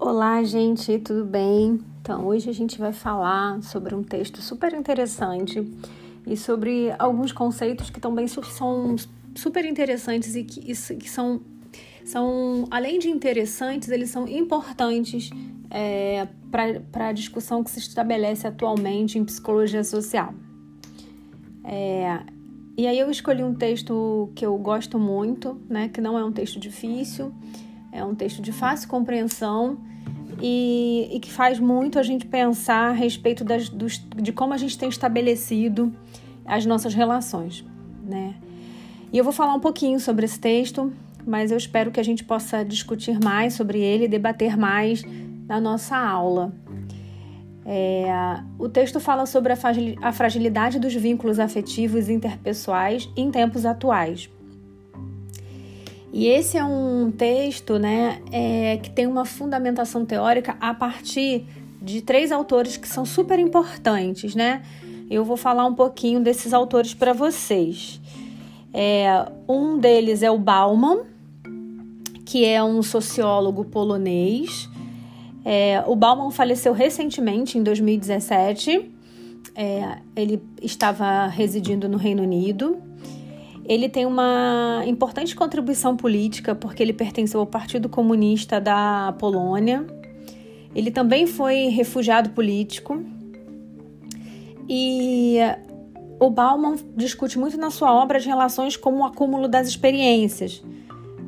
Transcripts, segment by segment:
Olá, gente, tudo bem? Então, hoje a gente vai falar sobre um texto super interessante e sobre alguns conceitos que também são super interessantes e que, que são, são, além de interessantes, eles são importantes é, para a discussão que se estabelece atualmente em psicologia social. É, e aí eu escolhi um texto que eu gosto muito, né, que não é um texto difícil, é um texto de fácil compreensão e, e que faz muito a gente pensar a respeito das, dos, de como a gente tem estabelecido as nossas relações, né? E eu vou falar um pouquinho sobre esse texto, mas eu espero que a gente possa discutir mais sobre ele, debater mais na nossa aula. É, o texto fala sobre a fragilidade dos vínculos afetivos interpessoais em tempos atuais. E esse é um texto né, é, que tem uma fundamentação teórica a partir de três autores que são super importantes. Né? Eu vou falar um pouquinho desses autores para vocês. É, um deles é o Bauman, que é um sociólogo polonês. É, o Bauman faleceu recentemente, em 2017. É, ele estava residindo no Reino Unido. Ele tem uma importante contribuição política porque ele pertenceu ao Partido Comunista da Polônia. Ele também foi refugiado político. E o Bauman discute muito na sua obra as relações como o acúmulo das experiências,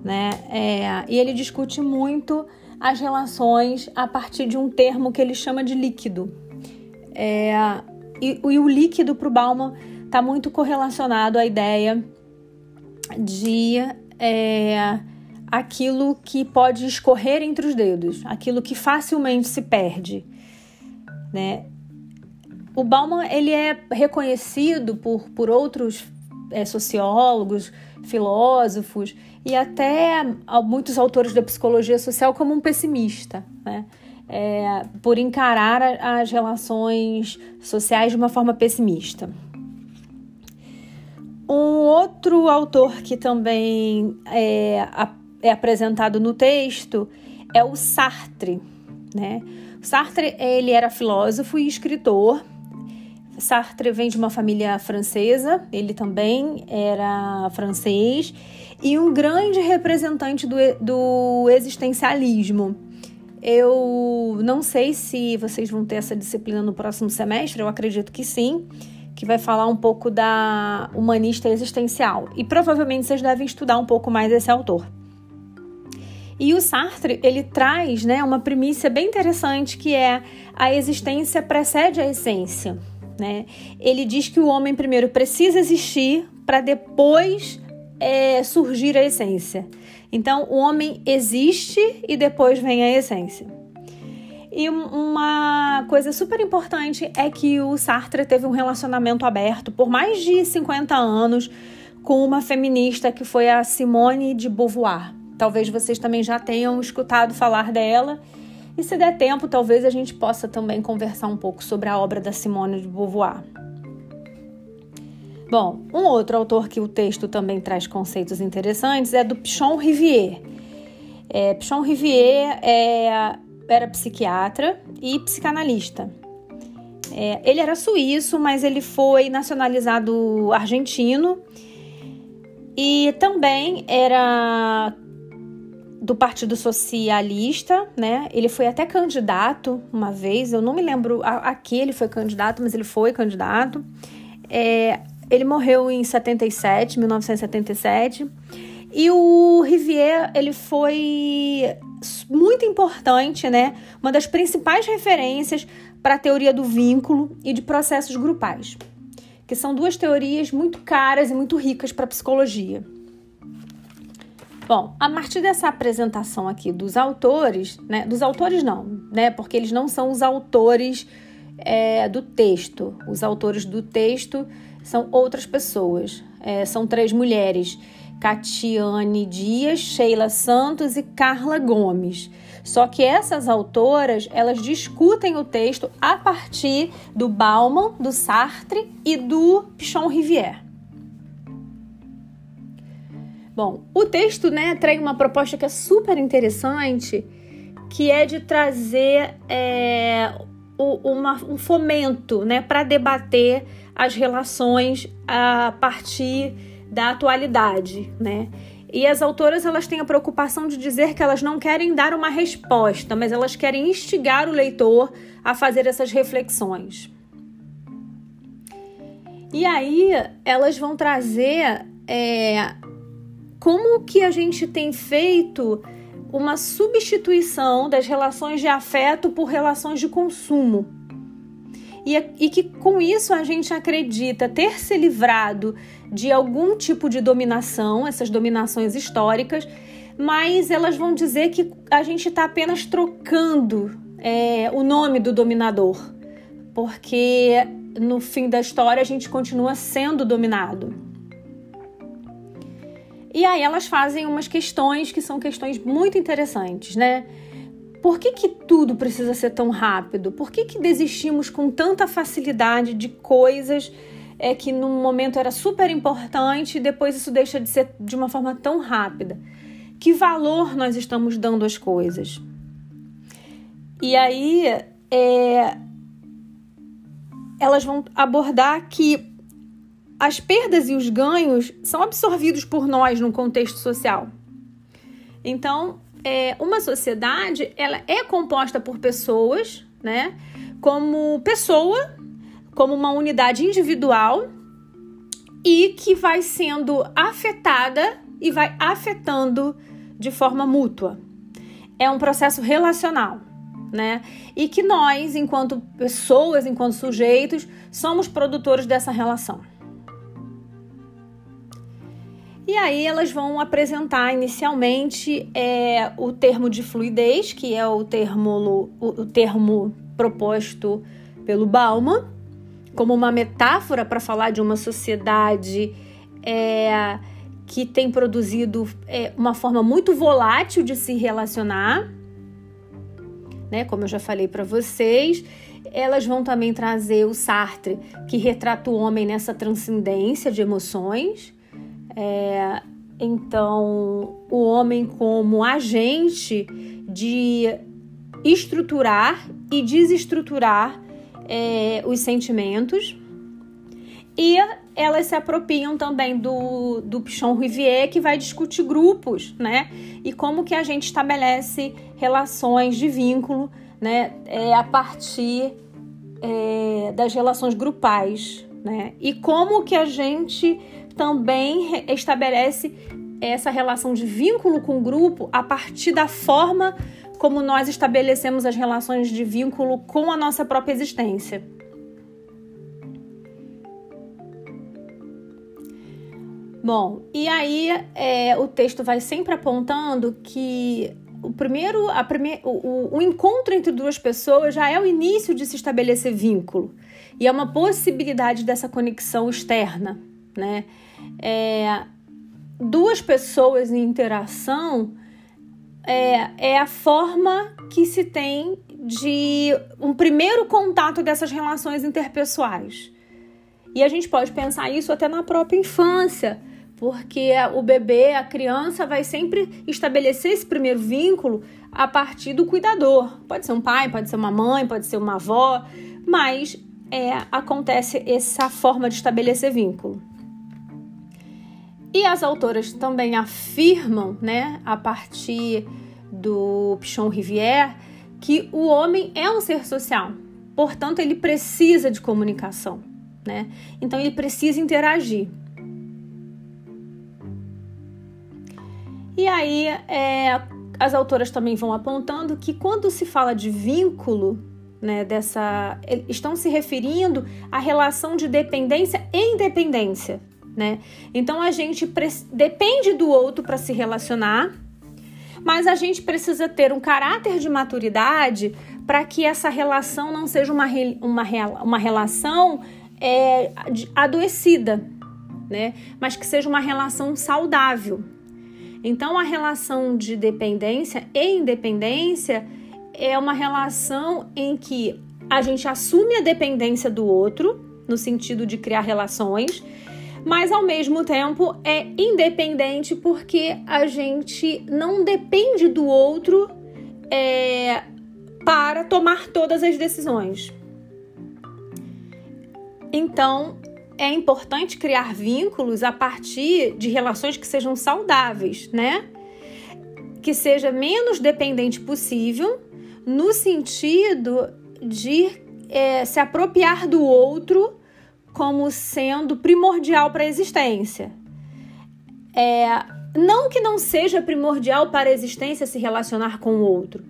né? É, e ele discute muito as relações a partir de um termo que ele chama de líquido. É, e, e o líquido para o Bauman está muito correlacionado à ideia de é, aquilo que pode escorrer entre os dedos, aquilo que facilmente se perde, né? O Bauman ele é reconhecido por, por outros é, sociólogos, filósofos e até muitos autores da psicologia social como um pessimista, né? É, por encarar as relações sociais de uma forma pessimista. Um outro autor que também é, é apresentado no texto é o Sartre, né? Sartre ele era filósofo e escritor. Sartre vem de uma família francesa, ele também era francês e um grande representante do, do existencialismo. Eu não sei se vocês vão ter essa disciplina no próximo semestre, eu acredito que sim que vai falar um pouco da humanista existencial. E provavelmente vocês devem estudar um pouco mais esse autor. E o Sartre, ele traz né, uma primícia bem interessante que é a existência precede a essência. Né? Ele diz que o homem primeiro precisa existir para depois é, surgir a essência. Então, o homem existe e depois vem a essência. E uma coisa super importante é que o Sartre teve um relacionamento aberto por mais de 50 anos com uma feminista que foi a Simone de Beauvoir. Talvez vocês também já tenham escutado falar dela. E se der tempo, talvez a gente possa também conversar um pouco sobre a obra da Simone de Beauvoir. Bom, um outro autor que o texto também traz conceitos interessantes é do Pichon Rivière. É, Pichon Rivière é era psiquiatra e psicanalista. É, ele era suíço, mas ele foi nacionalizado argentino e também era do Partido Socialista, né? Ele foi até candidato uma vez, eu não me lembro a, a que ele foi candidato, mas ele foi candidato. É, ele morreu em 77, 1977. E o Rivière, ele foi muito importante, né? Uma das principais referências para a teoria do vínculo e de processos grupais, que são duas teorias muito caras e muito ricas para a psicologia. Bom, a partir dessa apresentação aqui dos autores, né? Dos autores não, né? Porque eles não são os autores é, do texto. Os autores do texto são outras pessoas. É, são três mulheres Catiane Dias, Sheila Santos e Carla Gomes. Só que essas autoras, elas discutem o texto a partir do Bauman, do Sartre e do Pichon Rivière. Bom, o texto né, traz uma proposta que é super interessante, que é de trazer é, uma, um fomento né, para debater as relações a partir da atualidade. Né? E as autoras elas têm a preocupação de dizer que elas não querem dar uma resposta, mas elas querem instigar o leitor a fazer essas reflexões. E aí elas vão trazer é, como que a gente tem feito uma substituição das relações de afeto por relações de consumo. E, e, que com isso a gente acredita ter se livrado de algum tipo de dominação, essas dominações históricas, mas elas vão dizer que a gente está apenas trocando é, o nome do dominador, porque no fim da história a gente continua sendo dominado. E aí elas fazem umas questões que são questões muito interessantes, né? Por que, que tudo precisa ser tão rápido? Por que, que desistimos com tanta facilidade de coisas é, que num momento era super importante e depois isso deixa de ser de uma forma tão rápida? Que valor nós estamos dando às coisas? E aí é, elas vão abordar que as perdas e os ganhos são absorvidos por nós no contexto social. Então, é, uma sociedade ela é composta por pessoas, né? Como pessoa, como uma unidade individual e que vai sendo afetada e vai afetando de forma mútua. É um processo relacional, né? E que nós, enquanto pessoas, enquanto sujeitos, somos produtores dessa relação. E aí elas vão apresentar inicialmente é, o termo de fluidez, que é o termo, o, o termo proposto pelo Bauman, como uma metáfora para falar de uma sociedade é, que tem produzido é, uma forma muito volátil de se relacionar, né? Como eu já falei para vocês. Elas vão também trazer o Sartre, que retrata o homem nessa transcendência de emoções. É, então, o homem como agente de estruturar e desestruturar é, os sentimentos. E elas se apropriam também do, do Pichon Rivier, que vai discutir grupos, né? E como que a gente estabelece relações de vínculo, né? É, a partir é, das relações grupais, né? E como que a gente também estabelece essa relação de vínculo com o grupo a partir da forma como nós estabelecemos as relações de vínculo com a nossa própria existência. Bom, e aí é, o texto vai sempre apontando que o primeiro, a prime, o, o encontro entre duas pessoas já é o início de se estabelecer vínculo e é uma possibilidade dessa conexão externa né? É, duas pessoas em interação é, é a forma que se tem de um primeiro contato dessas relações interpessoais. E a gente pode pensar isso até na própria infância, porque o bebê, a criança, vai sempre estabelecer esse primeiro vínculo a partir do cuidador. Pode ser um pai, pode ser uma mãe, pode ser uma avó, mas é, acontece essa forma de estabelecer vínculo. E as autoras também afirmam, né, a partir do Pichon Rivière, que o homem é um ser social, portanto, ele precisa de comunicação, né? Então, ele precisa interagir. E aí, é, as autoras também vão apontando que quando se fala de vínculo, né, dessa, estão se referindo à relação de dependência e independência, né? Então a gente depende do outro para se relacionar, mas a gente precisa ter um caráter de maturidade para que essa relação não seja uma, uma, uma relação é, adoecida, né? Mas que seja uma relação saudável. Então a relação de dependência e independência é uma relação em que a gente assume a dependência do outro, no sentido de criar relações, mas ao mesmo tempo é independente porque a gente não depende do outro é, para tomar todas as decisões. Então, é importante criar vínculos a partir de relações que sejam saudáveis, né? Que seja menos dependente possível, no sentido de é, se apropriar do outro como sendo primordial para a existência. É, não que não seja primordial para a existência se relacionar com o outro,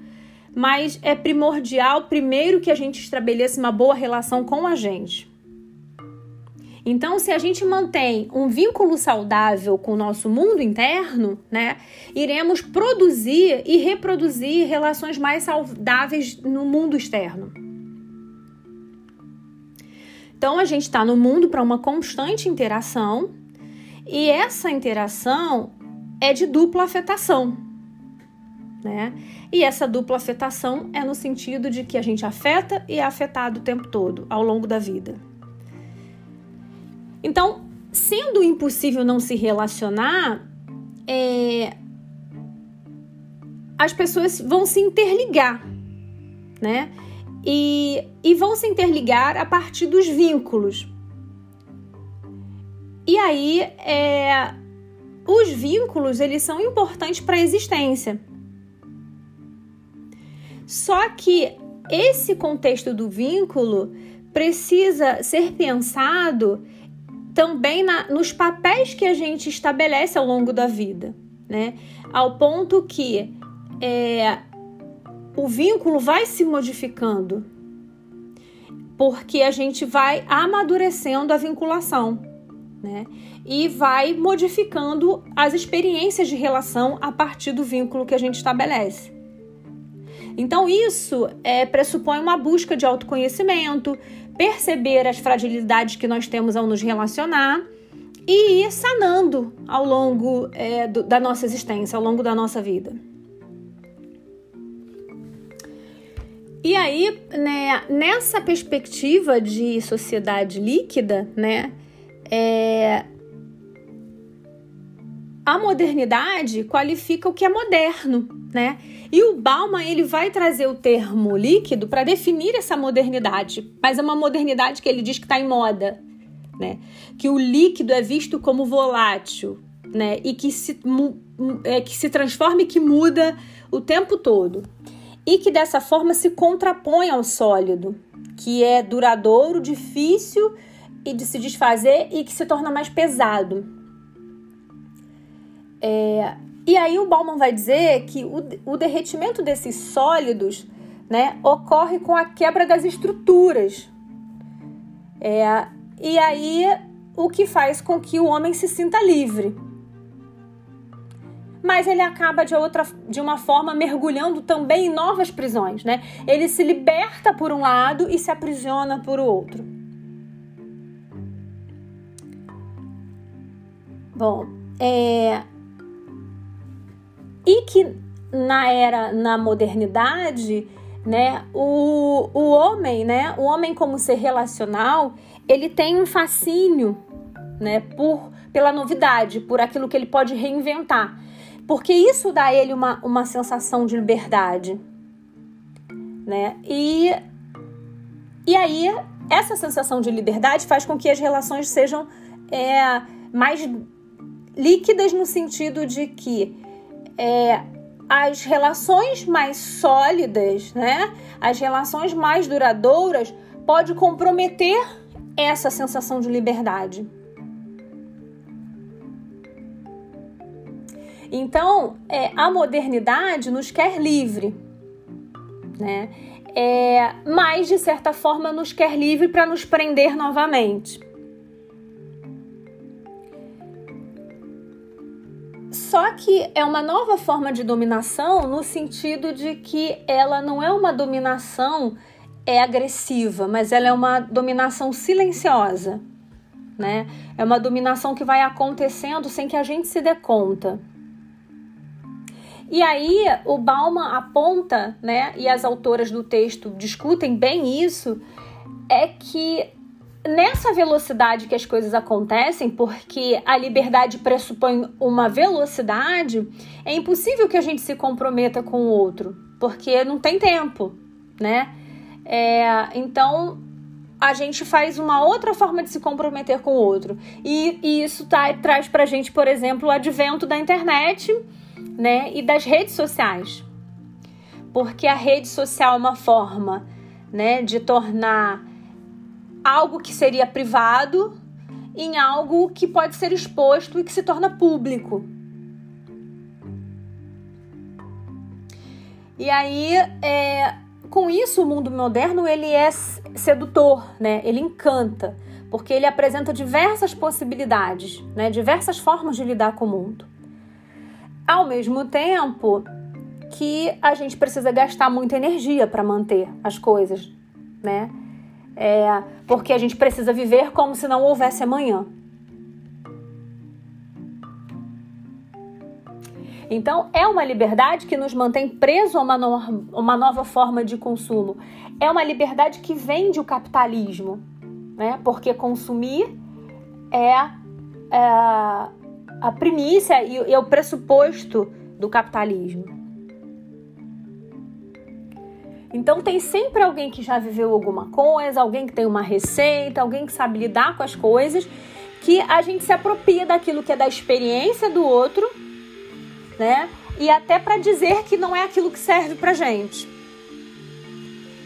mas é primordial primeiro que a gente estabeleça uma boa relação com a gente. Então, se a gente mantém um vínculo saudável com o nosso mundo interno, né, iremos produzir e reproduzir relações mais saudáveis no mundo externo. Então, a gente está no mundo para uma constante interação e essa interação é de dupla afetação. Né? E essa dupla afetação é no sentido de que a gente afeta e é afetado o tempo todo, ao longo da vida. Então, sendo impossível não se relacionar, é, as pessoas vão se interligar, né? E, e vão se interligar a partir dos vínculos. E aí, é, os vínculos eles são importantes para a existência. Só que esse contexto do vínculo precisa ser pensado também na, nos papéis que a gente estabelece ao longo da vida, né? Ao ponto que é, o vínculo vai se modificando, porque a gente vai amadurecendo a vinculação, né? E vai modificando as experiências de relação a partir do vínculo que a gente estabelece. Então, isso é, pressupõe uma busca de autoconhecimento, perceber as fragilidades que nós temos ao nos relacionar e ir sanando ao longo é, do, da nossa existência, ao longo da nossa vida. E aí, né, nessa perspectiva de sociedade líquida, né, é, a modernidade qualifica o que é moderno, né? E o Bauman ele vai trazer o termo líquido para definir essa modernidade, mas é uma modernidade que ele diz que está em moda, né? Que o líquido é visto como volátil, né? E que se, é, que se transforma e que muda o tempo todo. E que dessa forma se contrapõe ao sólido, que é duradouro, difícil e de se desfazer e que se torna mais pesado. É, e aí o Bauman vai dizer que o, o derretimento desses sólidos né, ocorre com a quebra das estruturas. É, e aí o que faz com que o homem se sinta livre. Mas ele acaba de, outra, de uma forma mergulhando também em novas prisões, né? Ele se liberta por um lado e se aprisiona por outro. Bom, é, e que na era, na modernidade, né, o, o homem, né, o homem como ser relacional, ele tem um fascínio, né, por, pela novidade, por aquilo que ele pode reinventar. Porque isso dá a ele uma, uma sensação de liberdade, né? E, e aí, essa sensação de liberdade faz com que as relações sejam é, mais líquidas no sentido de que é, as relações mais sólidas, né? As relações mais duradouras pode comprometer essa sensação de liberdade. Então, é, a modernidade nos quer livre, né? É, mas de certa forma nos quer livre para nos prender novamente. Só que é uma nova forma de dominação no sentido de que ela não é uma dominação é agressiva, mas ela é uma dominação silenciosa, né? É uma dominação que vai acontecendo sem que a gente se dê conta. E aí o Bauman aponta, né, e as autoras do texto discutem bem isso, é que nessa velocidade que as coisas acontecem, porque a liberdade pressupõe uma velocidade, é impossível que a gente se comprometa com o outro, porque não tem tempo, né? É, então a gente faz uma outra forma de se comprometer com o outro. E, e isso tá, traz pra gente, por exemplo, o advento da internet né, e das redes sociais. Porque a rede social é uma forma né, de tornar algo que seria privado em algo que pode ser exposto e que se torna público. E aí, é, com isso, o mundo moderno ele é sedutor, né? Ele encanta, porque ele apresenta diversas possibilidades, né? Diversas formas de lidar com o mundo. Ao mesmo tempo que a gente precisa gastar muita energia para manter as coisas, né? É, porque a gente precisa viver como se não houvesse amanhã. Então, é uma liberdade que nos mantém preso a uma, no, uma nova forma de consumo. É uma liberdade que vende o capitalismo, né? Porque consumir é, é a primícia e é o pressuposto do capitalismo. Então tem sempre alguém que já viveu alguma coisa, alguém que tem uma receita, alguém que sabe lidar com as coisas, que a gente se apropria daquilo que é da experiência do outro né? E até para dizer que não é aquilo que serve para gente.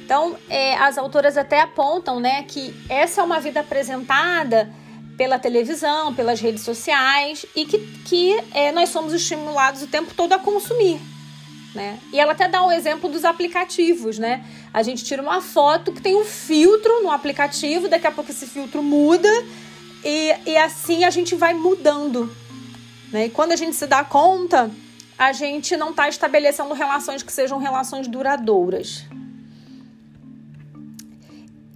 Então, é, as autoras até apontam, né, que essa é uma vida apresentada pela televisão, pelas redes sociais e que, que é, nós somos estimulados o tempo todo a consumir. Né? E ela até dá um exemplo dos aplicativos, né? A gente tira uma foto que tem um filtro no aplicativo, daqui a pouco esse filtro muda e, e assim a gente vai mudando. Né? E quando a gente se dá conta, a gente não está estabelecendo relações que sejam relações duradouras.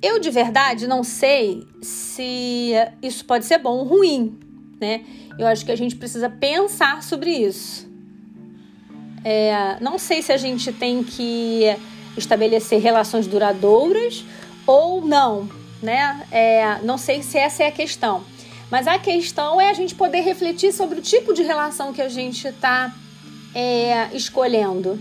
Eu de verdade não sei se isso pode ser bom ou ruim, né? Eu acho que a gente precisa pensar sobre isso. É, não sei se a gente tem que estabelecer relações duradouras ou não, né? É, não sei se essa é a questão. Mas a questão é a gente poder refletir sobre o tipo de relação que a gente está é, escolhendo.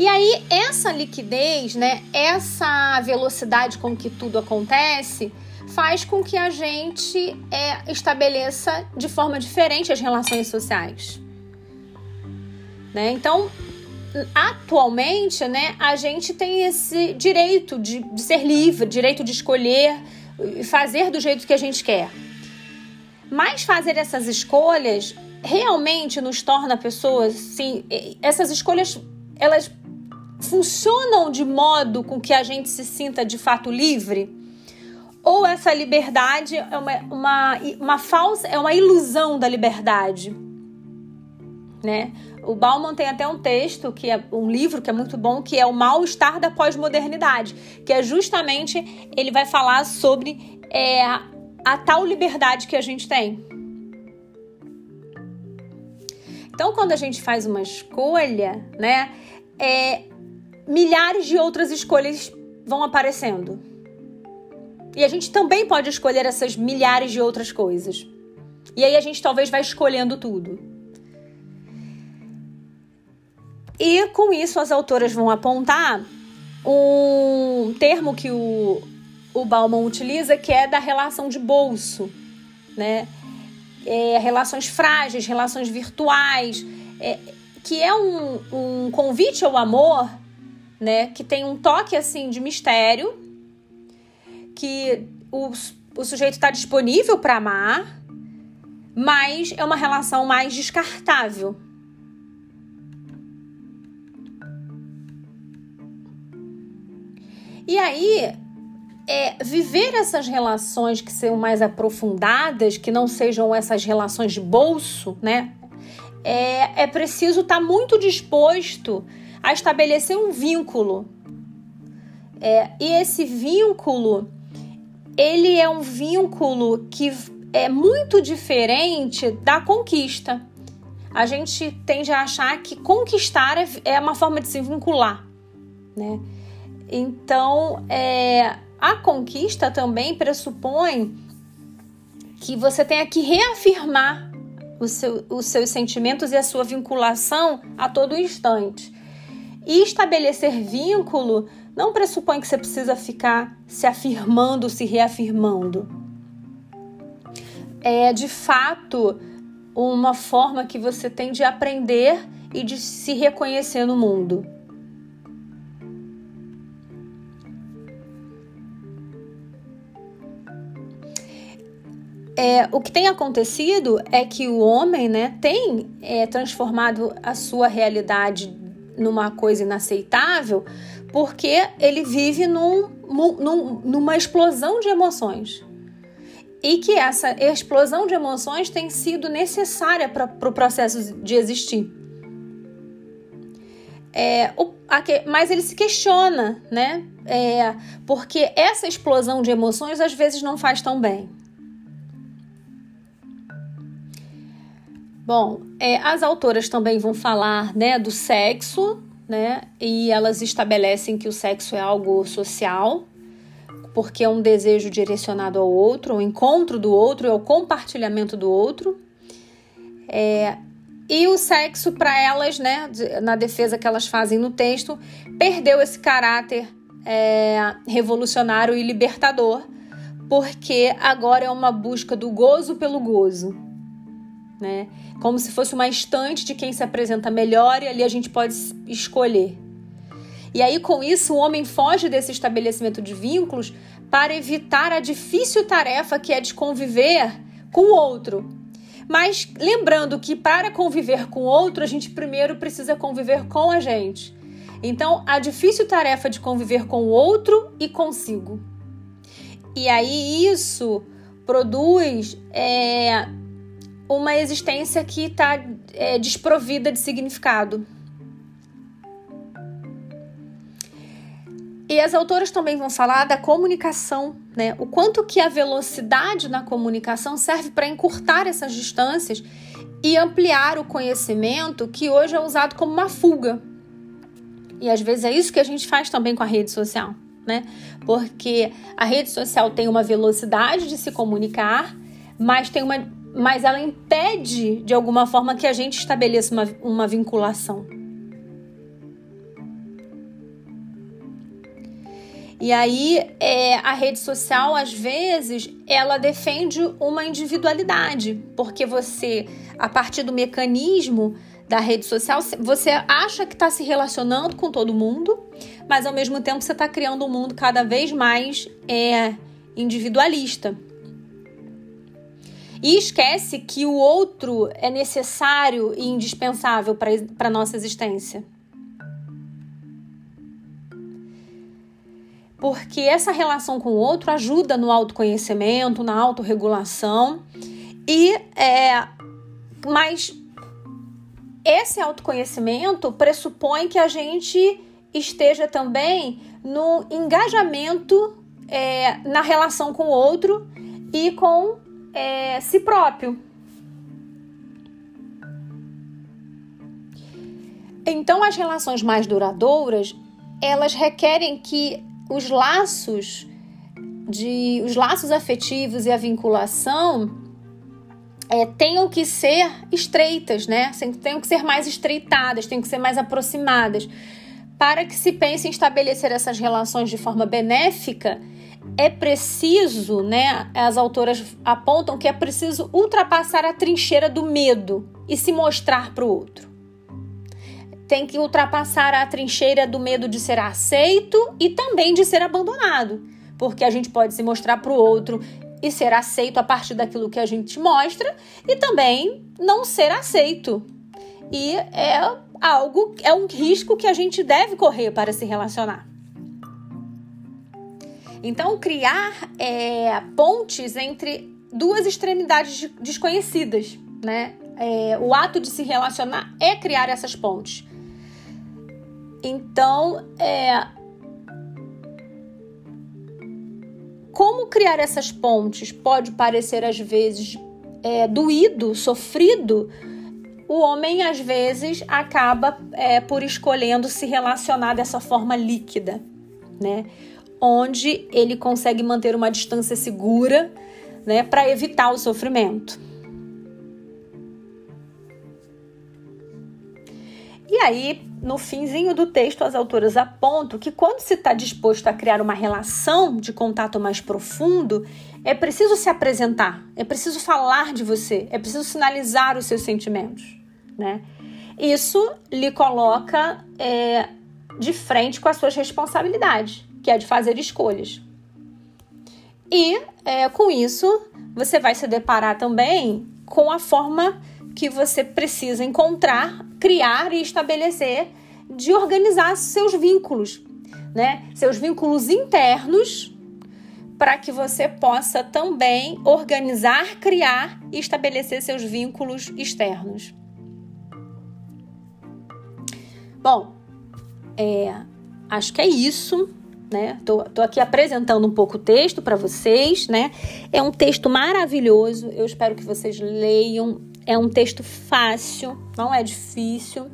E aí, essa liquidez, né, essa velocidade com que tudo acontece, faz com que a gente é, estabeleça de forma diferente as relações sociais. Né? Então, atualmente, né, a gente tem esse direito de, de ser livre, direito de escolher e fazer do jeito que a gente quer. Mas fazer essas escolhas realmente nos torna pessoas, sim, essas escolhas elas funcionam de modo com que a gente se sinta de fato livre? Ou essa liberdade é uma, uma, uma falsa, é uma ilusão da liberdade? Né? O Bauman tem até um texto, que é um livro que é muito bom, que é o mal-estar da pós-modernidade, que é justamente ele vai falar sobre é, a tal liberdade que a gente tem. Então, quando a gente faz uma escolha, né, é, milhares de outras escolhas vão aparecendo. E a gente também pode escolher essas milhares de outras coisas. E aí a gente talvez vai escolhendo tudo. E com isso as autoras vão apontar um termo que o, o Bauman utiliza, que é da relação de bolso, né? é, relações frágeis, relações virtuais, é, que é um, um convite ao amor, né? Que tem um toque assim de mistério, que o, o sujeito está disponível para amar, mas é uma relação mais descartável. E aí, é, viver essas relações que sejam mais aprofundadas, que não sejam essas relações de bolso, né? É, é preciso estar tá muito disposto a estabelecer um vínculo. É, e esse vínculo, ele é um vínculo que é muito diferente da conquista. A gente tende a achar que conquistar é, é uma forma de se vincular, né? Então, é, a conquista também pressupõe que você tenha que reafirmar seu, os seus sentimentos e a sua vinculação a todo instante. E estabelecer vínculo não pressupõe que você precisa ficar se afirmando, se reafirmando. É de fato uma forma que você tem de aprender e de se reconhecer no mundo. É, o que tem acontecido é que o homem né, tem é, transformado a sua realidade numa coisa inaceitável porque ele vive num, num, numa explosão de emoções. E que essa explosão de emoções tem sido necessária para o pro processo de existir. É, o, a, mas ele se questiona, né? É, porque essa explosão de emoções às vezes não faz tão bem. Bom, é, as autoras também vão falar né, do sexo, né? E elas estabelecem que o sexo é algo social, porque é um desejo direcionado ao outro, o encontro do outro, é o compartilhamento do outro. É, e o sexo, para elas, né, na defesa que elas fazem no texto, perdeu esse caráter é, revolucionário e libertador, porque agora é uma busca do gozo pelo gozo né? Como se fosse uma estante de quem se apresenta melhor e ali a gente pode escolher. E aí, com isso, o homem foge desse estabelecimento de vínculos para evitar a difícil tarefa que é de conviver com o outro. Mas lembrando que para conviver com o outro, a gente primeiro precisa conviver com a gente. Então, a difícil tarefa de conviver com o outro e consigo. E aí, isso produz é, uma existência que está é, desprovida de significado. E as autoras também vão falar da comunicação, né? O quanto que a velocidade na comunicação serve para encurtar essas distâncias e ampliar o conhecimento que hoje é usado como uma fuga. E às vezes é isso que a gente faz também com a rede social, né? Porque a rede social tem uma velocidade de se comunicar, mas tem uma mas ela impede de alguma forma que a gente estabeleça uma, uma vinculação. E aí, é, a rede social, às vezes, ela defende uma individualidade, porque você, a partir do mecanismo da rede social, você acha que está se relacionando com todo mundo, mas ao mesmo tempo você está criando um mundo cada vez mais é, individualista e esquece que o outro é necessário e indispensável para a nossa existência. Porque essa relação com o outro ajuda no autoconhecimento, na autorregulação e é, mas esse autoconhecimento pressupõe que a gente esteja também no engajamento é, na relação com o outro e com é, si próprio. Então, as relações mais duradouras, elas requerem que os laços de os laços afetivos e a vinculação é, tenham que ser estreitas, né? Tenham que ser mais estreitadas, tenham que ser mais aproximadas, para que se pense em estabelecer essas relações de forma benéfica é preciso, né? As autoras apontam que é preciso ultrapassar a trincheira do medo e se mostrar para o outro. Tem que ultrapassar a trincheira do medo de ser aceito e também de ser abandonado, porque a gente pode se mostrar para o outro e ser aceito a partir daquilo que a gente mostra e também não ser aceito. E é algo, é um risco que a gente deve correr para se relacionar. Então, criar é, pontes entre duas extremidades desconhecidas, né? É, o ato de se relacionar é criar essas pontes. Então, é, como criar essas pontes pode parecer às vezes é, doído, sofrido, o homem às vezes acaba é, por escolhendo se relacionar dessa forma líquida, né? Onde ele consegue manter uma distância segura, né, para evitar o sofrimento. E aí, no finzinho do texto, as autoras apontam que quando se está disposto a criar uma relação de contato mais profundo, é preciso se apresentar, é preciso falar de você, é preciso sinalizar os seus sentimentos, né? Isso lhe coloca é, de frente com as suas responsabilidades, que é de fazer escolhas. E é, com isso, você vai se deparar também com a forma que você precisa encontrar, criar e estabelecer de organizar seus vínculos, né? Seus vínculos internos para que você possa também organizar, criar e estabelecer seus vínculos externos. Bom, é, acho que é isso, né? Tô, tô aqui apresentando um pouco o texto para vocês, né? É um texto maravilhoso, eu espero que vocês leiam. É um texto fácil, não é difícil.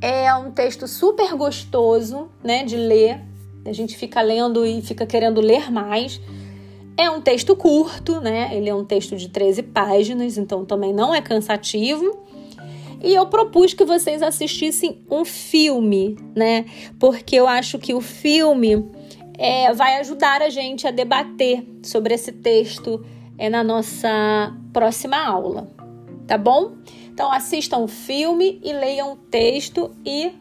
É um texto super gostoso, né, de ler. A gente fica lendo e fica querendo ler mais. É um texto curto, né? Ele é um texto de 13 páginas, então também não é cansativo. E eu propus que vocês assistissem um filme, né? Porque eu acho que o filme é, vai ajudar a gente a debater sobre esse texto é, na nossa próxima aula, tá bom? Então assistam o filme e leiam o texto e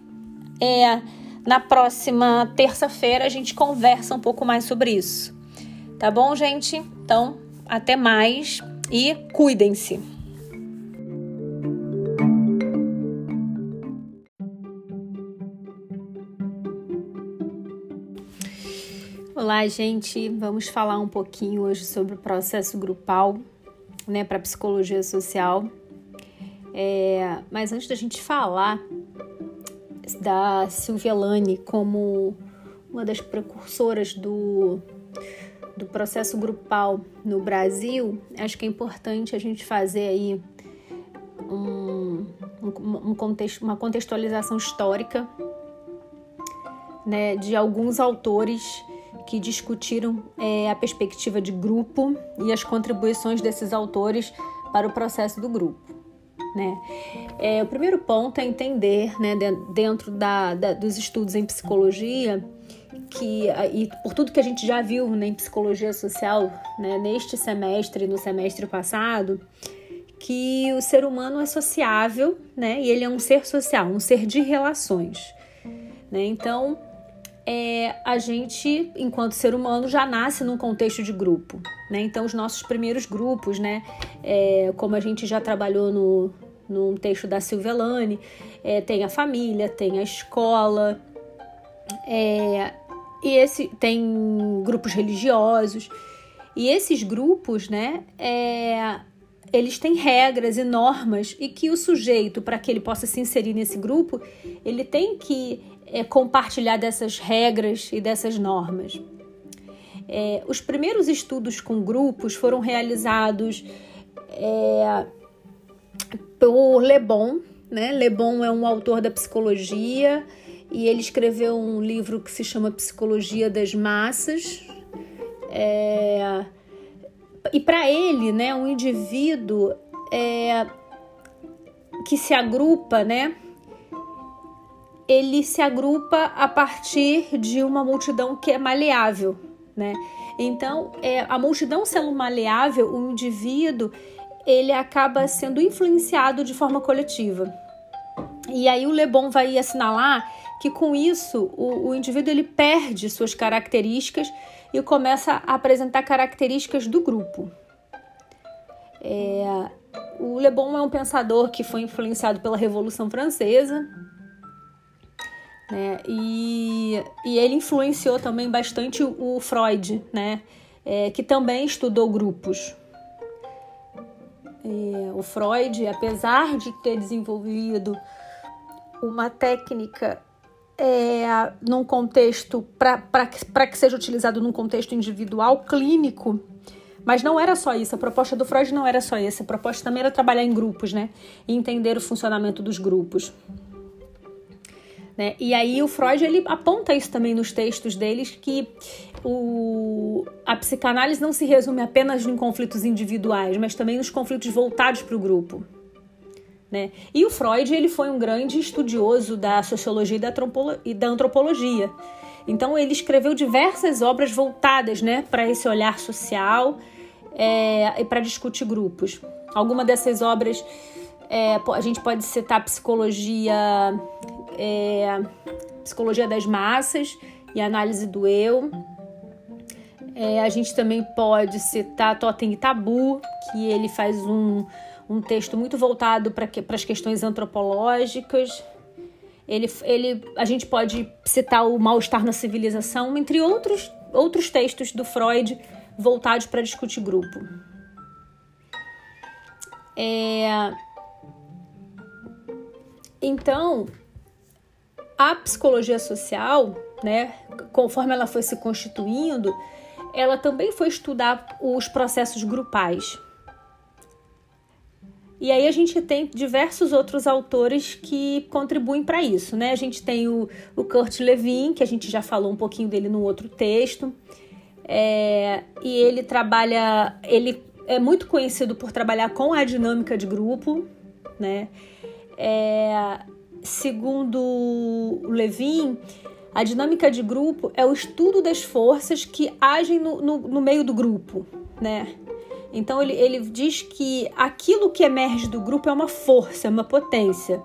é, na próxima terça-feira a gente conversa um pouco mais sobre isso. Tá bom, gente? Então, até mais e cuidem-se. Olá, gente. Vamos falar um pouquinho hoje sobre o processo grupal, né, para psicologia social. É, mas antes da gente falar da Silvia Lani como uma das precursoras do, do processo grupal no Brasil, acho que é importante a gente fazer aí um, um, um contexto, uma contextualização histórica né, de alguns autores que discutiram é, a perspectiva de grupo e as contribuições desses autores para o processo do grupo. Né? É, o primeiro ponto é entender, né, dentro da, da, dos estudos em psicologia, que e por tudo que a gente já viu né, em psicologia social né, neste semestre e no semestre passado, que o ser humano é sociável, né, e ele é um ser social, um ser de relações. Né? Então, é, a gente, enquanto ser humano, já nasce num contexto de grupo. Né? Então, os nossos primeiros grupos, né, é, como a gente já trabalhou no, no texto da Silvia Lane, é, tem a família, tem a escola, é, e esse tem grupos religiosos. E esses grupos, né, é, eles têm regras e normas e que o sujeito, para que ele possa se inserir nesse grupo, ele tem que é, compartilhar dessas regras e dessas normas. É, os primeiros estudos com grupos foram realizados é, por Le Bon. Né? Le Bon é um autor da psicologia e ele escreveu um livro que se chama Psicologia das Massas. É, e para ele, né, um indivíduo é, que se agrupa, né, ele se agrupa a partir de uma multidão que é maleável, né? Então, é, a multidão sendo maleável, o indivíduo ele acaba sendo influenciado de forma coletiva. E aí o Le Bon vai assinalar que com isso o, o indivíduo ele perde suas características e começa a apresentar características do grupo. É, o Le Bon é um pensador que foi influenciado pela Revolução Francesa, né? E, e ele influenciou também bastante o, Freud, né? É, que também estudou grupos. É, o Freud, apesar de ter desenvolvido uma técnica é, num contexto para que seja utilizado num contexto individual clínico, mas não era só isso. A proposta do Freud não era só essa. A proposta também era trabalhar em grupos, né? E entender o funcionamento dos grupos. Né? E aí o Freud ele aponta isso também nos textos deles que o, a psicanálise não se resume apenas em conflitos individuais, mas também nos conflitos voltados para o grupo. Né? E o Freud ele foi um grande estudioso da sociologia e da antropologia. Então ele escreveu diversas obras voltadas né, para esse olhar social é, e para discutir grupos. Alguma dessas obras é, a gente pode citar psicologia, é, psicologia das massas e análise do eu. É, a gente também pode citar Totem e Tabu, que ele faz um, um texto muito voltado para que, as questões antropológicas. Ele, ele, a gente pode citar o Mal-Estar na Civilização, entre outros, outros textos do Freud voltados para discutir grupo. É... Então, a psicologia social, né, conforme ela foi se constituindo, ela também foi estudar os processos grupais. E aí a gente tem diversos outros autores que contribuem para isso, né? A gente tem o, o Kurt Levin, que a gente já falou um pouquinho dele no outro texto, é, e ele trabalha, ele é muito conhecido por trabalhar com a dinâmica de grupo, né? É, segundo Levin, a dinâmica de grupo é o estudo das forças que agem no, no, no meio do grupo, né? Então ele, ele diz que aquilo que emerge do grupo é uma força, é uma potência.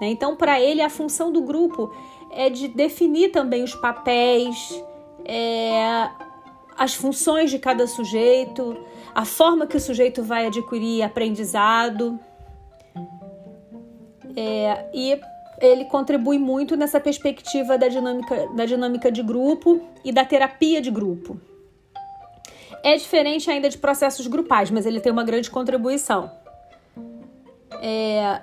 Né? Então, para ele, a função do grupo é de definir também os papéis, é, as funções de cada sujeito, a forma que o sujeito vai adquirir aprendizado. É, e ele contribui muito nessa perspectiva da dinâmica, da dinâmica de grupo e da terapia de grupo. É diferente ainda de processos grupais, mas ele tem uma grande contribuição. É,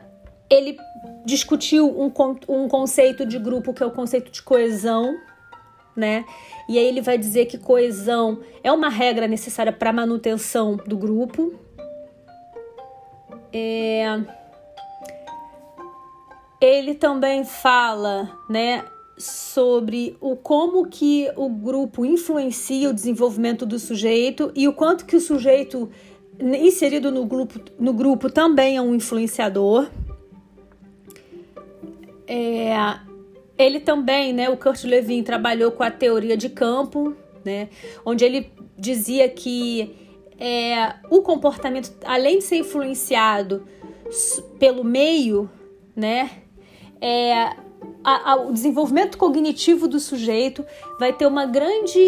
ele discutiu um, um conceito de grupo que é o conceito de coesão, né? E aí ele vai dizer que coesão é uma regra necessária para manutenção do grupo. É... Ele também fala, né, sobre o como que o grupo influencia o desenvolvimento do sujeito e o quanto que o sujeito inserido no grupo, no grupo também é um influenciador. É, ele também, né, o Kurt Lewin trabalhou com a teoria de campo, né, onde ele dizia que é, o comportamento, além de ser influenciado pelo meio, né, é, a, a, o desenvolvimento cognitivo do sujeito vai ter uma grande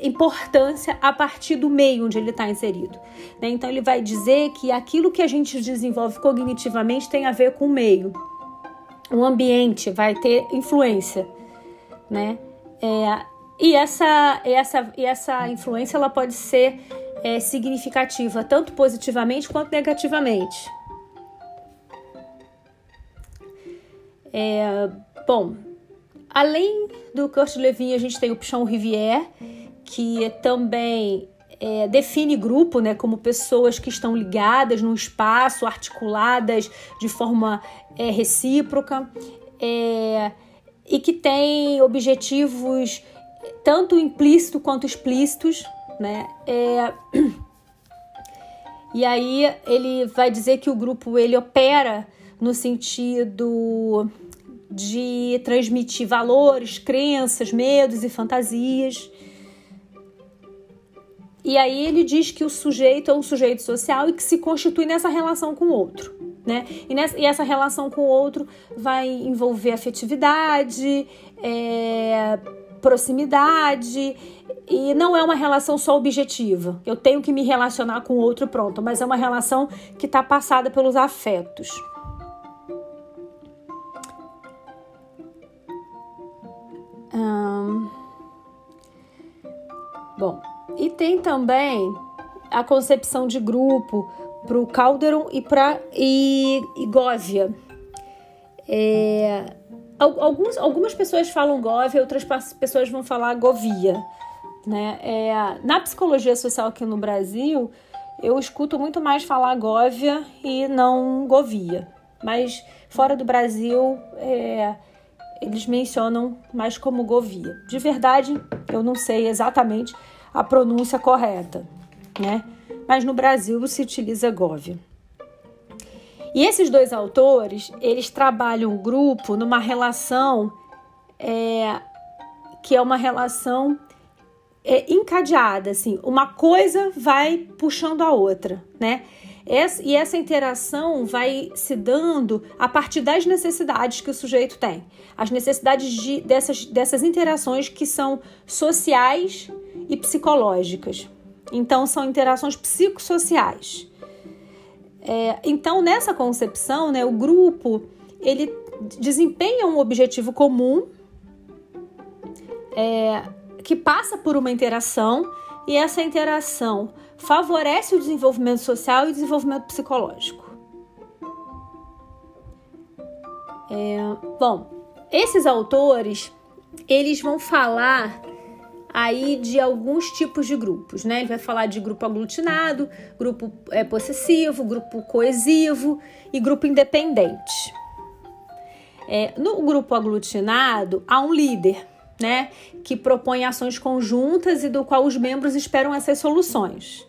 importância a partir do meio onde ele está inserido. Né? Então, ele vai dizer que aquilo que a gente desenvolve cognitivamente tem a ver com o meio. O ambiente vai ter influência, né? É, e essa, essa, essa influência ela pode ser é, significativa tanto positivamente quanto negativamente. É, bom, além do Kurt Levin, a gente tem o Pichon Rivière, que também é, define grupo né, como pessoas que estão ligadas num espaço, articuladas de forma é, recíproca é, e que têm objetivos tanto implícitos quanto explícitos. Né? É, e aí ele vai dizer que o grupo ele opera no sentido de transmitir valores, crenças, medos e fantasias. E aí ele diz que o sujeito é um sujeito social e que se constitui nessa relação com o outro. Né? E, nessa, e essa relação com o outro vai envolver afetividade, é, proximidade, e não é uma relação só objetiva. Eu tenho que me relacionar com o outro, pronto, mas é uma relação que está passada pelos afetos. Bom, e tem também a concepção de grupo para o Calderon e para Góvia. É, alguns, algumas pessoas falam Góvia, outras pessoas vão falar Govia. Né? É, na psicologia social aqui no Brasil, eu escuto muito mais falar Góvia e não Govia. mas fora do Brasil é, eles mencionam mais como Govia. De verdade, eu não sei exatamente a pronúncia correta, né? Mas no Brasil se utiliza Govia. E esses dois autores, eles trabalham o grupo numa relação é, que é uma relação é, encadeada, assim, uma coisa vai puxando a outra, né? Essa, e essa interação vai se dando a partir das necessidades que o sujeito tem. As necessidades de, dessas, dessas interações que são sociais e psicológicas. Então, são interações psicossociais. É, então, nessa concepção, né, o grupo ele desempenha um objetivo comum é, que passa por uma interação e essa interação favorece o desenvolvimento social e o desenvolvimento psicológico. É, bom, esses autores eles vão falar aí de alguns tipos de grupos, né? Ele vai falar de grupo aglutinado, grupo é, possessivo, grupo coesivo e grupo independente. É, no grupo aglutinado há um líder, né, que propõe ações conjuntas e do qual os membros esperam essas soluções.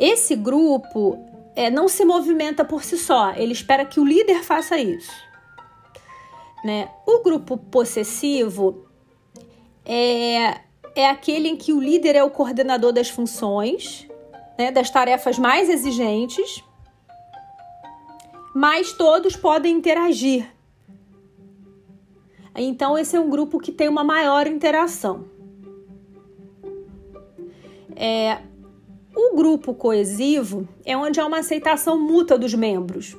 Esse grupo é, não se movimenta por si só, ele espera que o líder faça isso. Né? O grupo possessivo é, é aquele em que o líder é o coordenador das funções, né, das tarefas mais exigentes, mas todos podem interagir então, esse é um grupo que tem uma maior interação. É, o grupo coesivo é onde há uma aceitação mútua dos membros.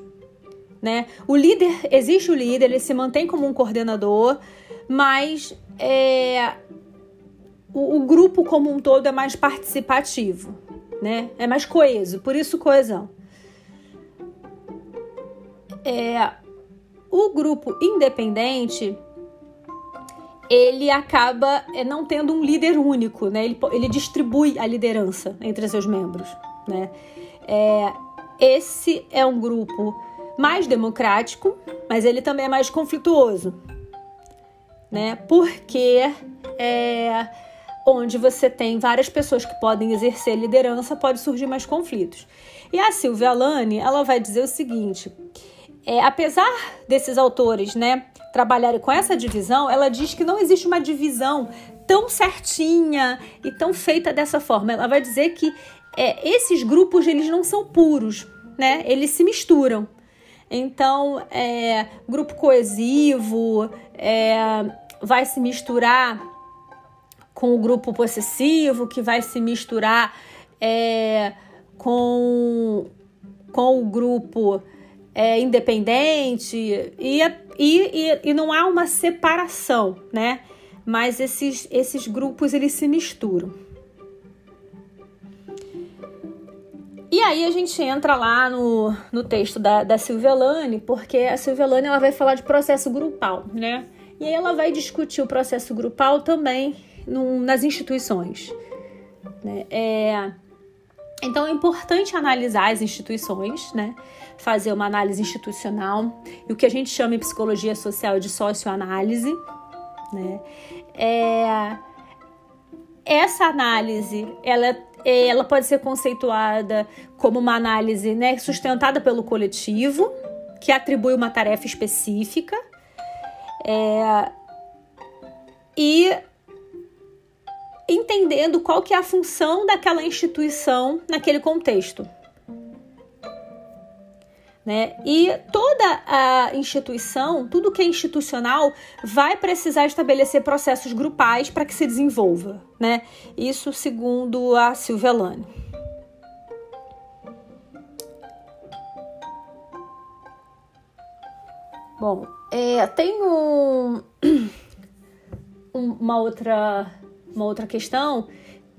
Né? O líder, existe o líder, ele se mantém como um coordenador, mas é, o, o, grupo como um todo é mais participativo, né? é mais coeso, por isso coesão. É, o grupo independente ele acaba é, não tendo um líder único, né? Ele, ele distribui a liderança entre seus membros, né? É, esse é um grupo mais democrático, mas ele também é mais conflituoso, né? Porque é, onde você tem várias pessoas que podem exercer liderança, pode surgir mais conflitos. E a Silvia Alane, ela vai dizer o seguinte: é, apesar desses autores, né, trabalharem com essa divisão, ela diz que não existe uma divisão tão certinha e tão feita dessa forma. Ela vai dizer que é, esses grupos eles não são puros, né? Eles se misturam. Então, é, grupo coesivo é, vai se misturar com o grupo possessivo, que vai se misturar é, com, com o grupo é, independente e, e, e, e não há uma separação, né? Mas esses, esses grupos eles se misturam. E aí a gente entra lá no, no texto da, da Silvia Lane, porque a Silvia Lane ela vai falar de processo grupal, né? E aí ela vai discutir o processo grupal também nas instituições. Né? É, então é importante analisar as instituições, né? fazer uma análise institucional e o que a gente chama em psicologia social de socioanálise. Né? É, essa análise ela, ela pode ser conceituada como uma análise né, sustentada pelo coletivo, que atribui uma tarefa específica. É, e entendendo qual que é a função daquela instituição naquele contexto. Né? E toda a instituição, tudo que é institucional, vai precisar estabelecer processos grupais para que se desenvolva. Né? Isso segundo a Silvia Lane. Bom, é, tem um, uma, outra, uma outra questão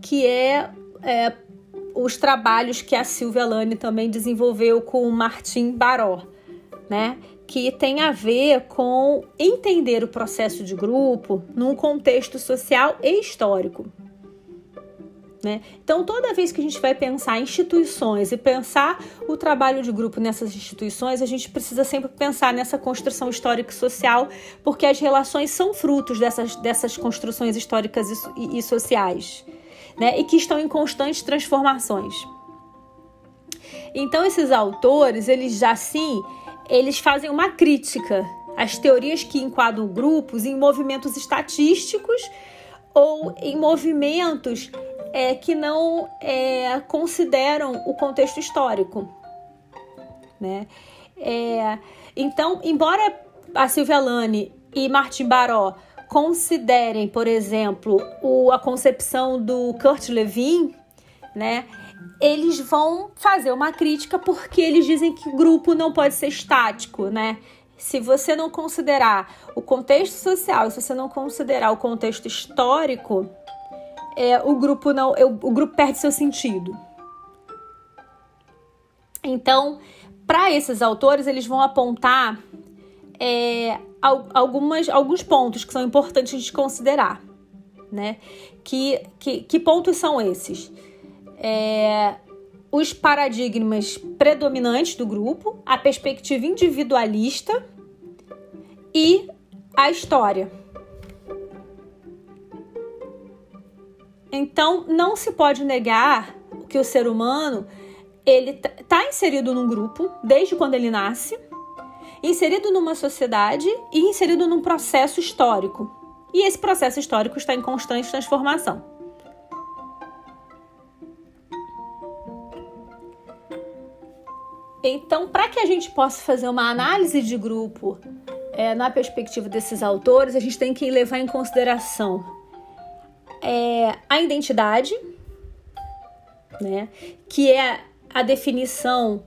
que é, é os trabalhos que a Silvia Lane também desenvolveu com o Martim Baró, né? Que tem a ver com entender o processo de grupo num contexto social e histórico. Né? Então, toda vez que a gente vai pensar instituições e pensar o trabalho de grupo nessas instituições, a gente precisa sempre pensar nessa construção histórica e social, porque as relações são frutos dessas, dessas construções históricas e, e sociais, né? e que estão em constantes transformações. Então, esses autores, eles já sim, eles fazem uma crítica às teorias que enquadram grupos em movimentos estatísticos ou em movimentos é, que não é, consideram o contexto histórico. Né? É, então, embora a Silvia Lane e Martin Baró considerem, por exemplo, o, a concepção do Kurt Lewin, né, eles vão fazer uma crítica porque eles dizem que o grupo não pode ser estático, né? Se você não considerar o contexto social, se você não considerar o contexto histórico, é, o grupo não, o grupo perde seu sentido. Então, para esses autores, eles vão apontar é, algumas, alguns pontos que são importantes de considerar, né? Que, que, que pontos são esses? É, os paradigmas predominantes do grupo, a perspectiva individualista e a história. Então, não se pode negar que o ser humano ele está inserido num grupo desde quando ele nasce, inserido numa sociedade e inserido num processo histórico. E esse processo histórico está em constante transformação. Então, para que a gente possa fazer uma análise de grupo é, na perspectiva desses autores, a gente tem que levar em consideração é a identidade, né? Que é a definição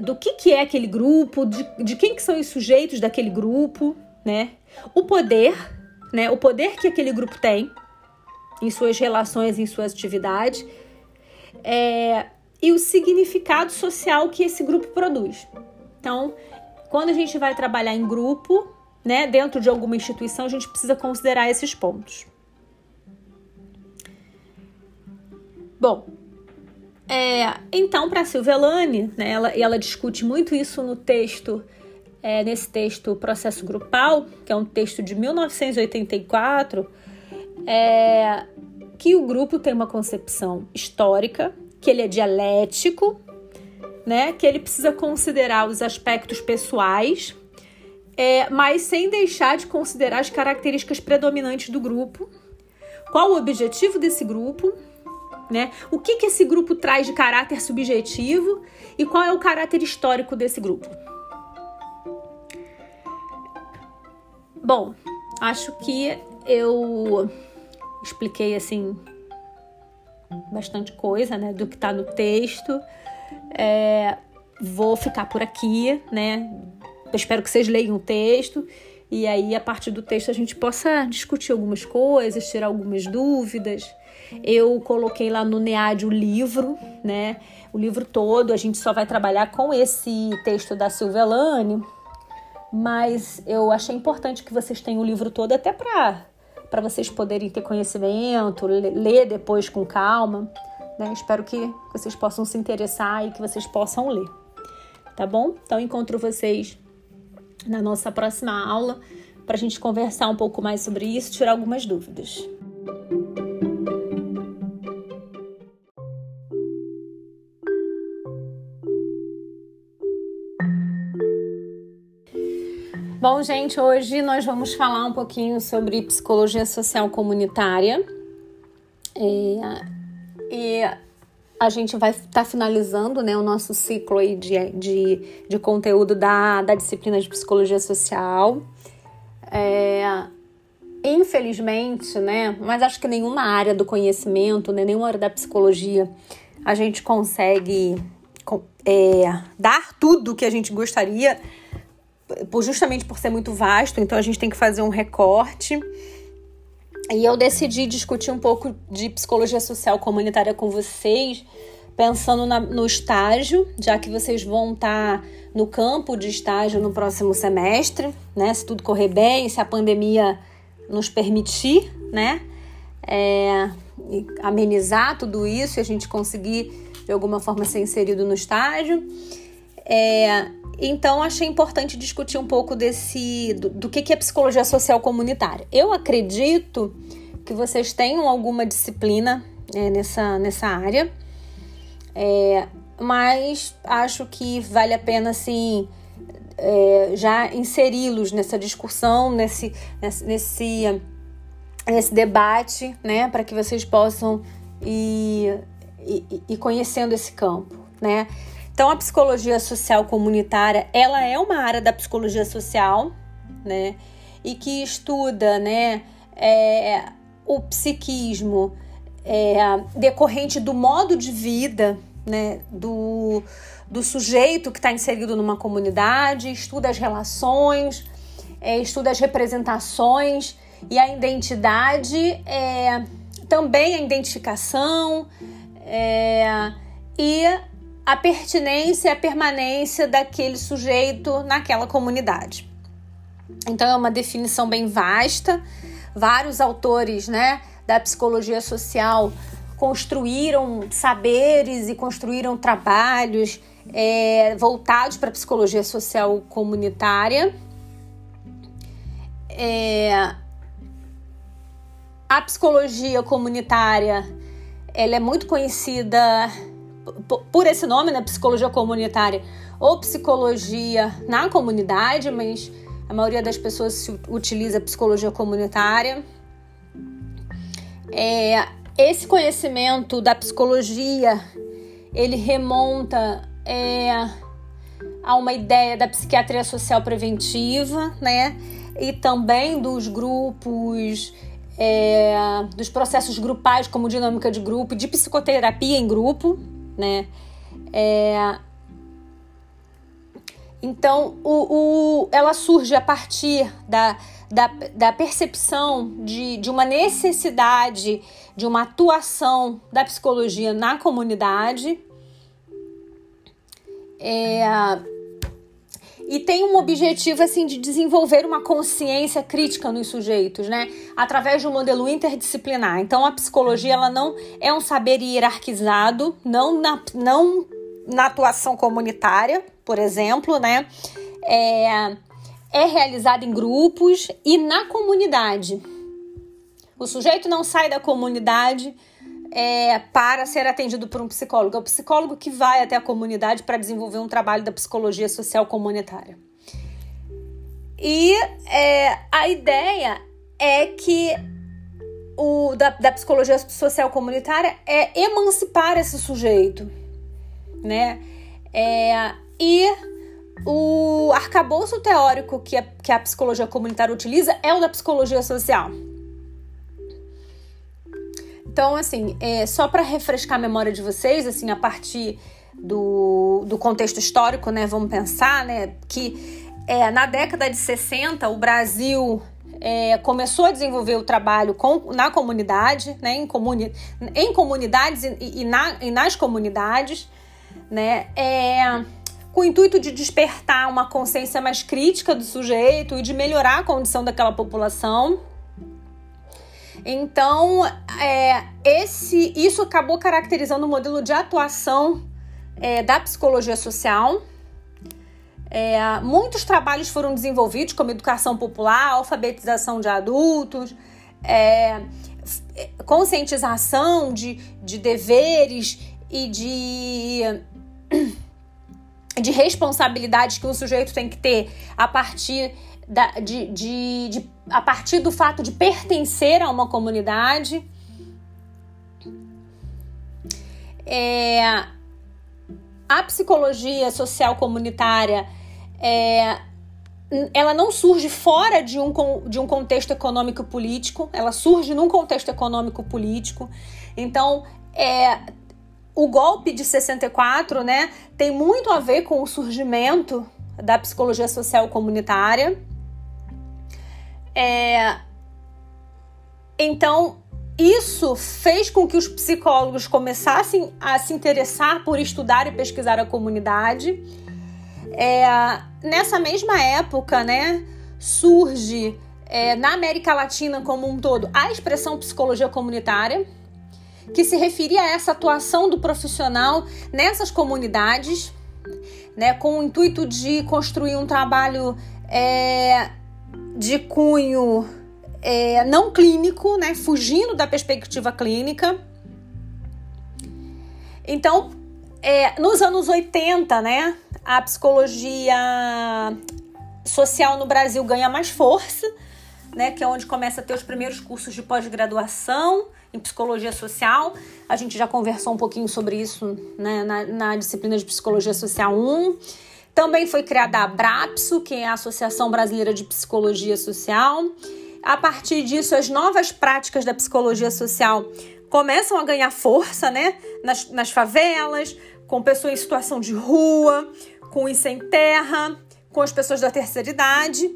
do que, que é aquele grupo, de, de quem que são os sujeitos daquele grupo, né? O poder, né? O poder que aquele grupo tem em suas relações, em suas atividades, é, e o significado social que esse grupo produz. Então, quando a gente vai trabalhar em grupo, né, dentro de alguma instituição, a gente precisa considerar esses pontos. Bom, é, então, para Silvia Lane, né, ela, ela discute muito isso no texto, é, nesse texto Processo Grupal, que é um texto de 1984, é, que o grupo tem uma concepção histórica, que ele é dialético, né, que ele precisa considerar os aspectos pessoais, é, mas sem deixar de considerar as características predominantes do grupo, qual o objetivo desse grupo né? O que, que esse grupo traz de caráter subjetivo e qual é o caráter histórico desse grupo? Bom, acho que eu expliquei assim bastante coisa, né, do que está no texto. É, vou ficar por aqui, né? Eu espero que vocês leiam o texto e aí a partir do texto a gente possa discutir algumas coisas, tirar algumas dúvidas. Eu coloquei lá no NEAD o livro, né? O livro todo, a gente só vai trabalhar com esse texto da Silvia Lane, mas eu achei importante que vocês tenham o livro todo até para para vocês poderem ter conhecimento, ler depois com calma. Né? Espero que vocês possam se interessar e que vocês possam ler. Tá bom? Então encontro vocês na nossa próxima aula para a gente conversar um pouco mais sobre isso, tirar algumas dúvidas. Bom, gente, hoje nós vamos falar um pouquinho sobre psicologia social comunitária. E, e a gente vai estar tá finalizando né, o nosso ciclo aí de, de, de conteúdo da, da disciplina de psicologia social. É, infelizmente, né, mas acho que nenhuma área do conhecimento, né, nenhuma área da psicologia, a gente consegue é, dar tudo que a gente gostaria por, justamente por ser muito vasto, então a gente tem que fazer um recorte. E eu decidi discutir um pouco de psicologia social comunitária com vocês, pensando na, no estágio, já que vocês vão estar tá no campo de estágio no próximo semestre, né? Se tudo correr bem, se a pandemia nos permitir, né? É, amenizar tudo isso e a gente conseguir de alguma forma ser inserido no estágio. É, então achei importante discutir um pouco desse do, do que, que é psicologia social comunitária. Eu acredito que vocês tenham alguma disciplina é, nessa, nessa área, é, mas acho que vale a pena assim é, já inseri-los nessa discussão, nesse, nesse, nesse, debate, né, para que vocês possam ir, ir, ir conhecendo esse campo, né. Então, a psicologia social comunitária, ela é uma área da psicologia social, né, e que estuda, né, é, o psiquismo é, decorrente do modo de vida, né, do, do sujeito que está inserido numa comunidade, estuda as relações, é, estuda as representações e a identidade, é, também a identificação é, e a pertinência e a permanência daquele sujeito naquela comunidade. Então é uma definição bem vasta. Vários autores, né, da psicologia social construíram saberes e construíram trabalhos é, voltados para a psicologia social comunitária. É, a psicologia comunitária ela é muito conhecida por esse nome, né, psicologia comunitária ou psicologia na comunidade, mas a maioria das pessoas utiliza psicologia comunitária. É, esse conhecimento da psicologia ele remonta é, a uma ideia da psiquiatria social preventiva, né? E também dos grupos, é, dos processos grupais, como dinâmica de grupo, de psicoterapia em grupo, né? É, então, o, o, ela surge a partir da, da, da percepção de, de uma necessidade de uma atuação da psicologia na comunidade, é, e tem um objetivo assim de desenvolver uma consciência crítica nos sujeitos, né? Através de um modelo interdisciplinar. Então a psicologia ela não é um saber hierarquizado, não na, não na atuação comunitária, por exemplo, né? É, é realizada em grupos e na comunidade. O sujeito não sai da comunidade é, para ser atendido por um psicólogo. É o psicólogo que vai até a comunidade para desenvolver um trabalho da psicologia social comunitária. E é, a ideia é que o da, da psicologia social comunitária é emancipar esse sujeito, né? É, e o arcabouço teórico que a, que a psicologia comunitária utiliza é o da psicologia social. Então, assim, é, só para refrescar a memória de vocês, assim, a partir do, do contexto histórico, né, vamos pensar, né, que é, na década de 60 o Brasil é, começou a desenvolver o trabalho com, na comunidade, né, em, comuni, em comunidades e, e, na, e nas comunidades, né, é, com o intuito de despertar uma consciência mais crítica do sujeito e de melhorar a condição daquela população, então, é, esse, isso acabou caracterizando o modelo de atuação é, da psicologia social. É, muitos trabalhos foram desenvolvidos, como educação popular, alfabetização de adultos, é, conscientização de, de deveres e de, de responsabilidades que o sujeito tem que ter a partir da, de, de, de, a partir do fato de pertencer a uma comunidade. É, a psicologia social comunitária é, ela não surge fora de um, de um contexto econômico político, ela surge num contexto econômico político. Então, é, o golpe de 64 né, tem muito a ver com o surgimento da psicologia social comunitária. É... Então, isso fez com que os psicólogos começassem a se interessar por estudar e pesquisar a comunidade. É... Nessa mesma época, né, surge é, na América Latina como um todo a expressão psicologia comunitária. que se referia a essa atuação do profissional nessas comunidades, né, com o intuito de construir um trabalho é, de cunho é, não clínico, né, fugindo da perspectiva clínica. Então, é, nos anos 80, né, a psicologia social no Brasil ganha mais força, né, que é onde começa a ter os primeiros cursos de pós-graduação em psicologia social. A gente já conversou um pouquinho sobre isso né, na, na disciplina de psicologia social 1. Também foi criada a Abrapso, que é a Associação Brasileira de Psicologia Social. A partir disso, as novas práticas da psicologia social começam a ganhar força, né? Nas, nas favelas, com pessoas em situação de rua, com os sem terra, com as pessoas da terceira idade.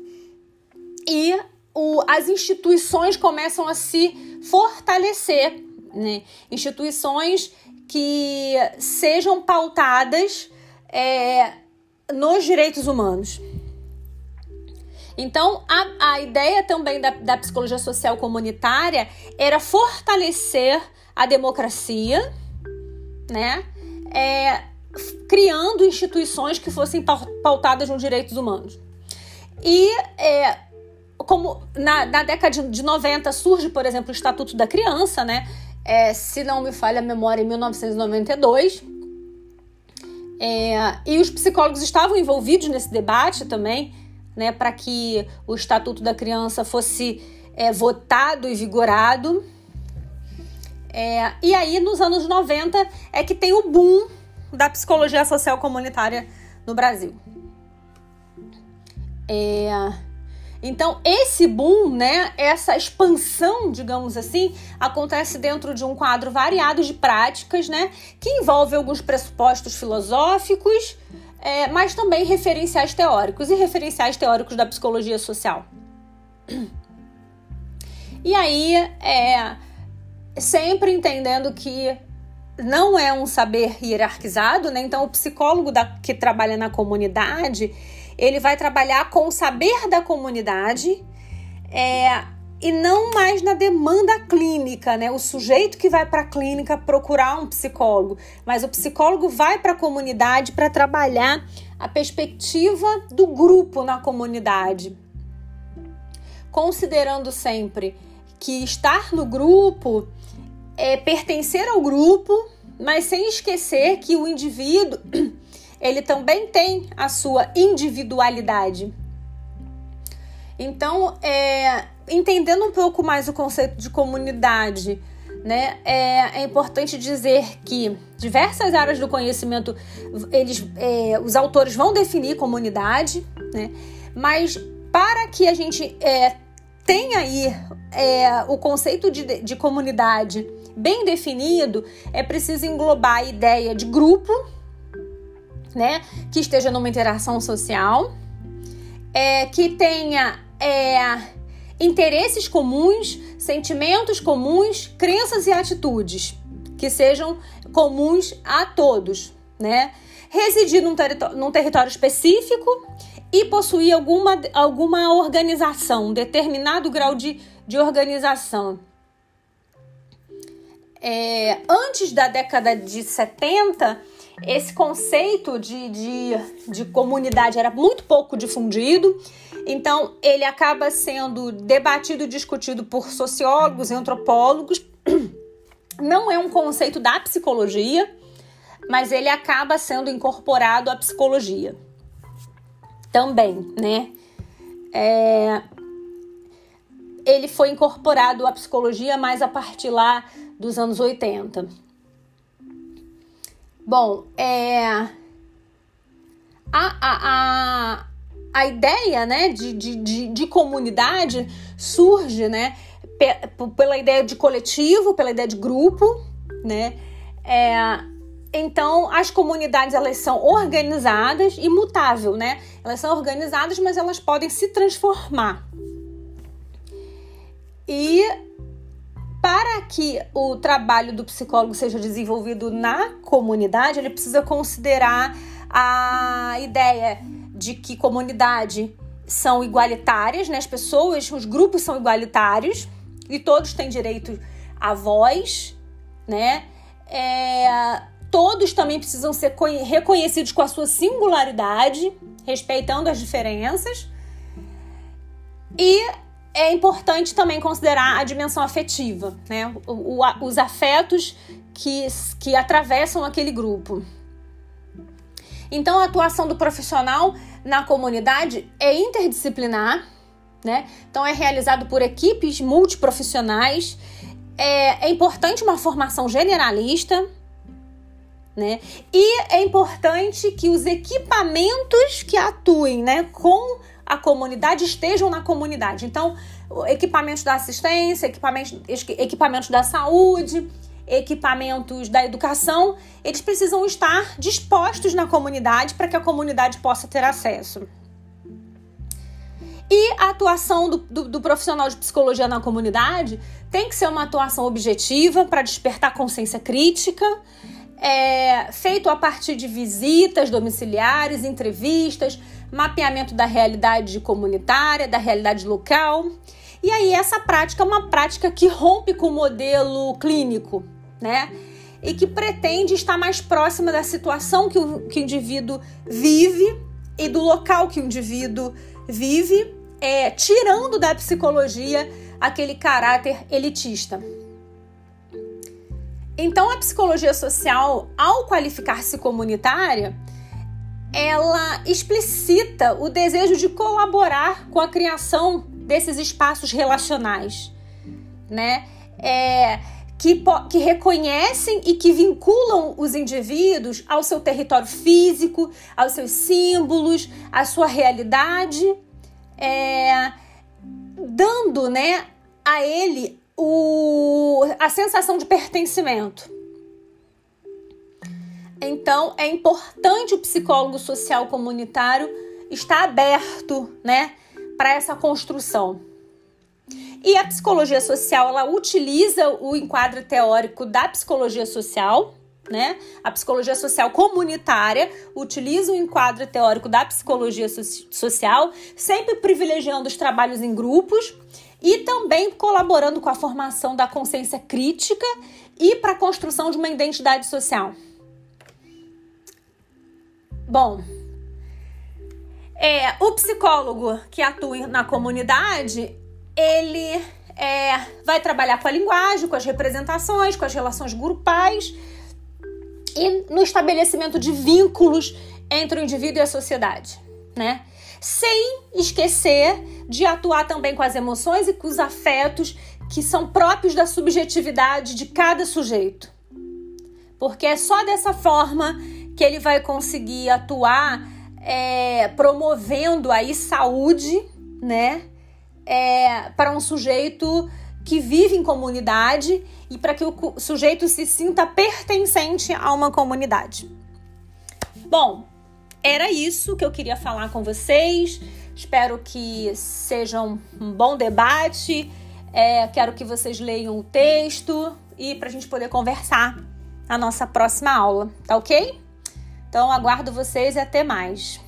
E o, as instituições começam a se fortalecer, né? Instituições que sejam pautadas é, nos direitos humanos. Então, a, a ideia também da, da psicologia social comunitária era fortalecer a democracia, né? É, criando instituições que fossem pautadas nos direitos humanos. E é, como na, na, década de 90 surge, por exemplo, o Estatuto da Criança, né? É, se não me falha a memória, em 1992. É, e os psicólogos estavam envolvidos nesse debate também, né, para que o Estatuto da Criança fosse é, votado e vigorado. É, e aí, nos anos 90, é que tem o boom da psicologia social comunitária no Brasil. É, então, esse boom, né, essa expansão, digamos assim, acontece dentro de um quadro variado de práticas, né, que envolve alguns pressupostos filosóficos, é, mas também referenciais teóricos e referenciais teóricos da psicologia social. E aí, é, sempre entendendo que não é um saber hierarquizado, né? Então, o psicólogo da, que trabalha na comunidade, ele vai trabalhar com o saber da comunidade é, e não mais na demanda clínica, né? O sujeito que vai para a clínica procurar um psicólogo, mas o psicólogo vai para a comunidade para trabalhar a perspectiva do grupo na comunidade, considerando sempre que estar no grupo é pertencer ao grupo, mas sem esquecer que o indivíduo ele também tem a sua individualidade. Então, é, entendendo um pouco mais o conceito de comunidade, né, é, é importante dizer que diversas áreas do conhecimento, eles, é, os autores vão definir comunidade, né, mas para que a gente é, tenha aí é, o conceito de, de comunidade bem definido, é preciso englobar a ideia de grupo, né? Que esteja numa interação social, é, que tenha é, interesses comuns, sentimentos comuns, crenças e atitudes que sejam comuns a todos, né? Residir num, num território específico e possuir alguma, alguma organização, um determinado grau de, de organização. É, antes da década de 70, esse conceito de, de, de comunidade era muito pouco difundido, então ele acaba sendo debatido e discutido por sociólogos e antropólogos. Não é um conceito da psicologia, mas ele acaba sendo incorporado à psicologia também, né? É, ele foi incorporado à psicologia mais a partir lá dos anos 80. Bom, é, a, a, a, a ideia né, de, de, de, de comunidade surge né, pela ideia de coletivo, pela ideia de grupo, né? É, então, as comunidades elas são organizadas e mutável, né? Elas são organizadas, mas elas podem se transformar. E para que o trabalho do psicólogo seja desenvolvido na comunidade, ele precisa considerar a ideia de que comunidade são igualitárias, né? As pessoas, os grupos são igualitários e todos têm direito à voz, né? É, todos também precisam ser reconhecidos com a sua singularidade, respeitando as diferenças. E é importante também considerar a dimensão afetiva, né? O, o, os afetos que, que atravessam aquele grupo. Então, a atuação do profissional na comunidade é interdisciplinar, né? Então, é realizado por equipes multiprofissionais. É, é importante uma formação generalista, né? E é importante que os equipamentos que atuem, né, com a comunidade estejam na comunidade. Então, equipamentos da assistência, equipamentos, equipamentos da saúde, equipamentos da educação, eles precisam estar dispostos na comunidade para que a comunidade possa ter acesso. E a atuação do, do, do, profissional de psicologia na comunidade tem que ser uma atuação objetiva para despertar consciência crítica, é, feito a partir de visitas domiciliares, entrevistas, mapeamento da realidade comunitária, da realidade local. E aí, essa prática é uma prática que rompe com o modelo clínico, né? E que pretende estar mais próxima da situação que o, que o indivíduo vive e do local que o indivíduo vive, é, tirando da psicologia aquele caráter elitista. Então, a psicologia social, ao qualificar-se comunitária, ela explicita o desejo de colaborar com a criação desses espaços relacionais, né? É, que, que reconhecem e que vinculam os indivíduos ao seu território físico, aos seus símbolos, à sua realidade, é, dando né, a ele o, a sensação de pertencimento. Então, é importante o psicólogo social comunitário estar aberto, né, para essa construção. E a psicologia social, ela utiliza o enquadro teórico da psicologia social, né? A psicologia social comunitária utiliza o enquadro teórico da psicologia so social, sempre privilegiando os trabalhos em grupos e também colaborando com a formação da consciência crítica e para a construção de uma identidade social. Bom, é, o psicólogo que atua na comunidade, ele é, vai trabalhar com a linguagem, com as representações, com as relações grupais e no estabelecimento de vínculos entre o indivíduo e a sociedade, né? Sem esquecer de atuar também com as emoções e com os afetos que são próprios da subjetividade de cada sujeito. Porque é só dessa forma que ele vai conseguir atuar é, promovendo aí saúde, né? é, para um sujeito que vive em comunidade e para que o sujeito se sinta pertencente a uma comunidade. Bom, era isso que eu queria falar com vocês. Espero que seja um bom debate. É, quero que vocês leiam o texto e para a gente poder conversar na nossa próxima aula, tá ok? Então aguardo vocês e até mais.